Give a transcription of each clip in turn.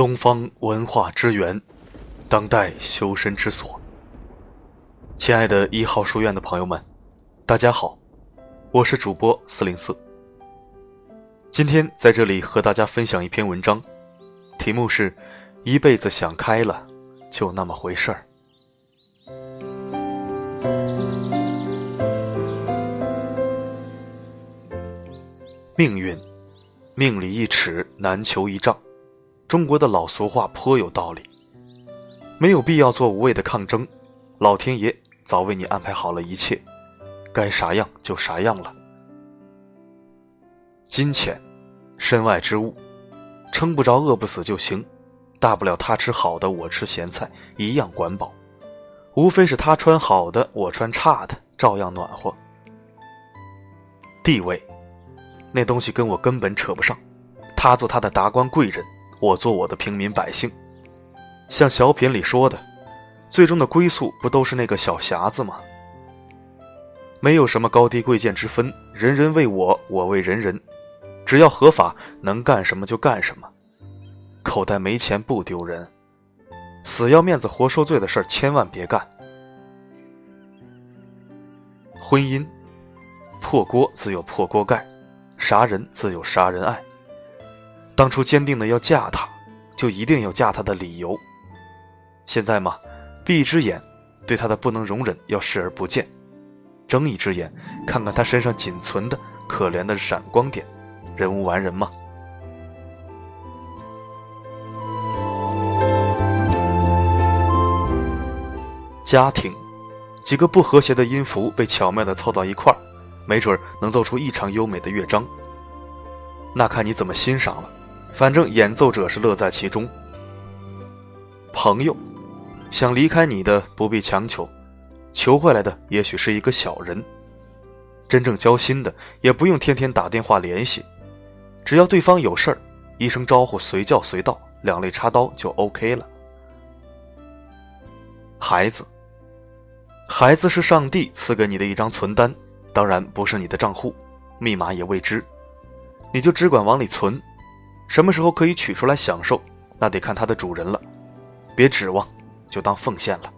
东方文化之源，当代修身之所。亲爱的一号书院的朋友们，大家好，我是主播四零四。今天在这里和大家分享一篇文章，题目是“一辈子想开了，就那么回事儿”。命运，命里一尺，难求一丈。中国的老俗话颇有道理，没有必要做无谓的抗争，老天爷早为你安排好了一切，该啥样就啥样了。金钱，身外之物，撑不着饿不死就行，大不了他吃好的，我吃咸菜，一样管饱，无非是他穿好的，我穿差的，照样暖和。地位，那东西跟我根本扯不上，他做他的达官贵人。我做我的平民百姓，像小品里说的，最终的归宿不都是那个小匣子吗？没有什么高低贵贱之分，人人为我，我为人人，只要合法，能干什么就干什么。口袋没钱不丢人，死要面子活受罪的事儿千万别干。婚姻，破锅自有破锅盖，杀人自有杀人爱。当初坚定的要嫁他，就一定要嫁他的理由。现在嘛，闭一只眼，对他的不能容忍要视而不见；睁一只眼，看看他身上仅存的可怜的闪光点。人无完人嘛。家庭，几个不和谐的音符被巧妙的凑到一块儿，没准能奏出异常优美的乐章。那看你怎么欣赏了。反正演奏者是乐在其中。朋友，想离开你的不必强求，求回来的也许是一个小人。真正交心的也不用天天打电话联系，只要对方有事儿，一声招呼随叫随到，两肋插刀就 OK 了。孩子，孩子是上帝赐给你的一张存单，当然不是你的账户，密码也未知，你就只管往里存。什么时候可以取出来享受，那得看它的主人了。别指望，就当奉献了。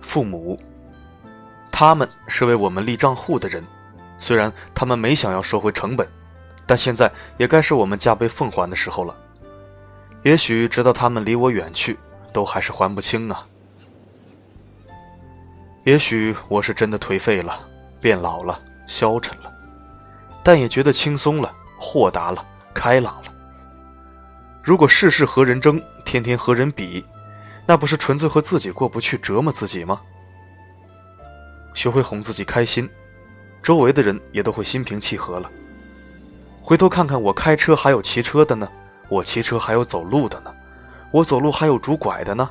父母，他们是为我们立账户的人，虽然他们没想要收回成本，但现在也该是我们加倍奉还的时候了。也许直到他们离我远去，都还是还不清啊。也许我是真的颓废了，变老了，消沉了，但也觉得轻松了。豁达了，开朗了。如果事事和人争，天天和人比，那不是纯粹和自己过不去，折磨自己吗？学会哄自己开心，周围的人也都会心平气和了。回头看看，我开车还有骑车的呢，我骑车还有走路的呢，我走路还有拄拐的呢，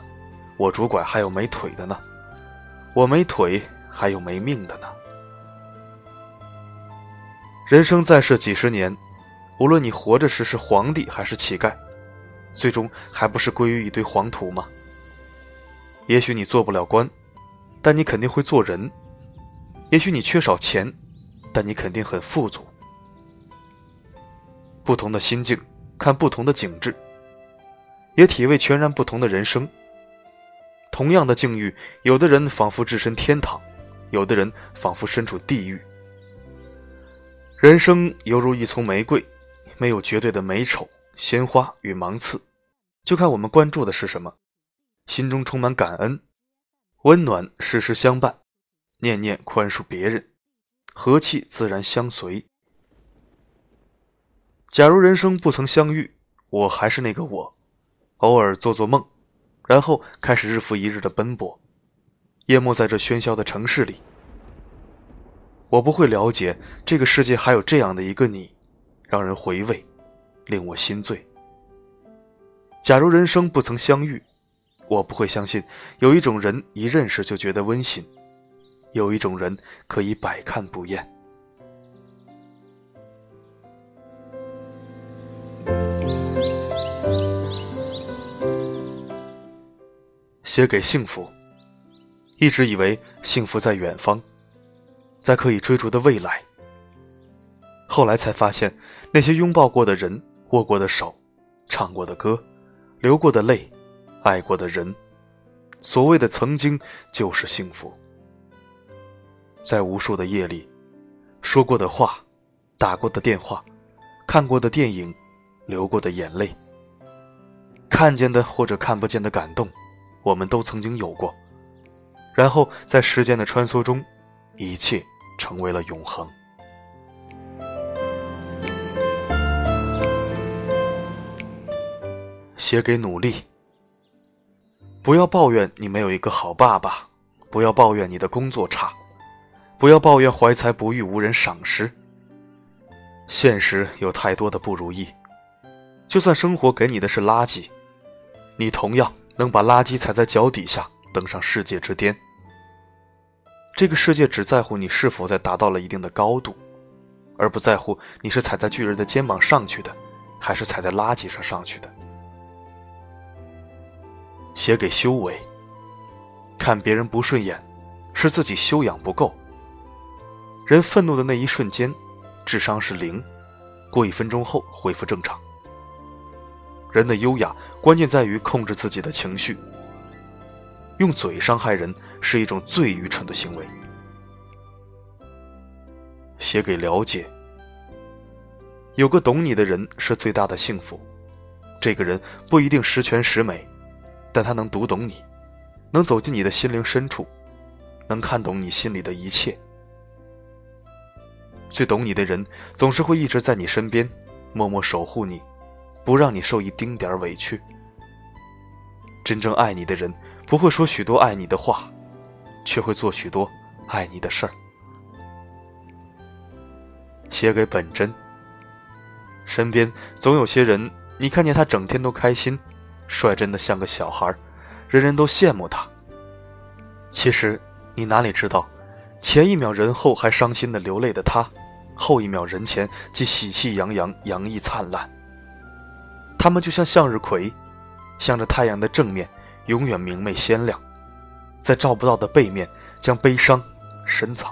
我拄拐还有没腿的呢，我没腿还有没命的呢。人生在世几十年。无论你活着时是皇帝还是乞丐，最终还不是归于一堆黄土吗？也许你做不了官，但你肯定会做人；也许你缺少钱，但你肯定很富足。不同的心境，看不同的景致，也体味全然不同的人生。同样的境遇，有的人仿佛置身天堂，有的人仿佛身处地狱。人生犹如一丛玫瑰。没有绝对的美丑、鲜花与芒刺，就看我们关注的是什么。心中充满感恩，温暖时时相伴，念念宽恕别人，和气自然相随。假如人生不曾相遇，我还是那个我，偶尔做做梦，然后开始日复一日的奔波，淹没在这喧嚣的城市里。我不会了解这个世界还有这样的一个你。让人回味，令我心醉。假如人生不曾相遇，我不会相信有一种人一认识就觉得温馨，有一种人可以百看不厌。写给幸福，一直以为幸福在远方，在可以追逐的未来。后来才发现，那些拥抱过的人、握过的手，唱过的歌，流过的泪，爱过的人。所谓的曾经，就是幸福。在无数的夜里，说过的话，打过的电话，看过的电影，流过的眼泪，看见的或者看不见的感动，我们都曾经有过。然后在时间的穿梭中，一切成为了永恒。写给努力。不要抱怨你没有一个好爸爸，不要抱怨你的工作差，不要抱怨怀才不遇无人赏识。现实有太多的不如意，就算生活给你的是垃圾，你同样能把垃圾踩在脚底下，登上世界之巅。这个世界只在乎你是否在达到了一定的高度，而不在乎你是踩在巨人的肩膀上去的，还是踩在垃圾上上去的。写给修为。看别人不顺眼，是自己修养不够。人愤怒的那一瞬间，智商是零，过一分钟后恢复正常。人的优雅关键在于控制自己的情绪。用嘴伤害人是一种最愚蠢的行为。写给了解。有个懂你的人是最大的幸福。这个人不一定十全十美。但他能读懂你，能走进你的心灵深处，能看懂你心里的一切。最懂你的人，总是会一直在你身边，默默守护你，不让你受一丁点委屈。真正爱你的人，不会说许多爱你的话，却会做许多爱你的事儿。写给本真。身边总有些人，你看见他整天都开心。率真的像个小孩，人人都羡慕他。其实，你哪里知道，前一秒人后还伤心的流泪的他，后一秒人前即喜气洋洋、洋溢灿烂。他们就像向日葵，向着太阳的正面永远明媚鲜亮，在照不到的背面将悲伤深藏。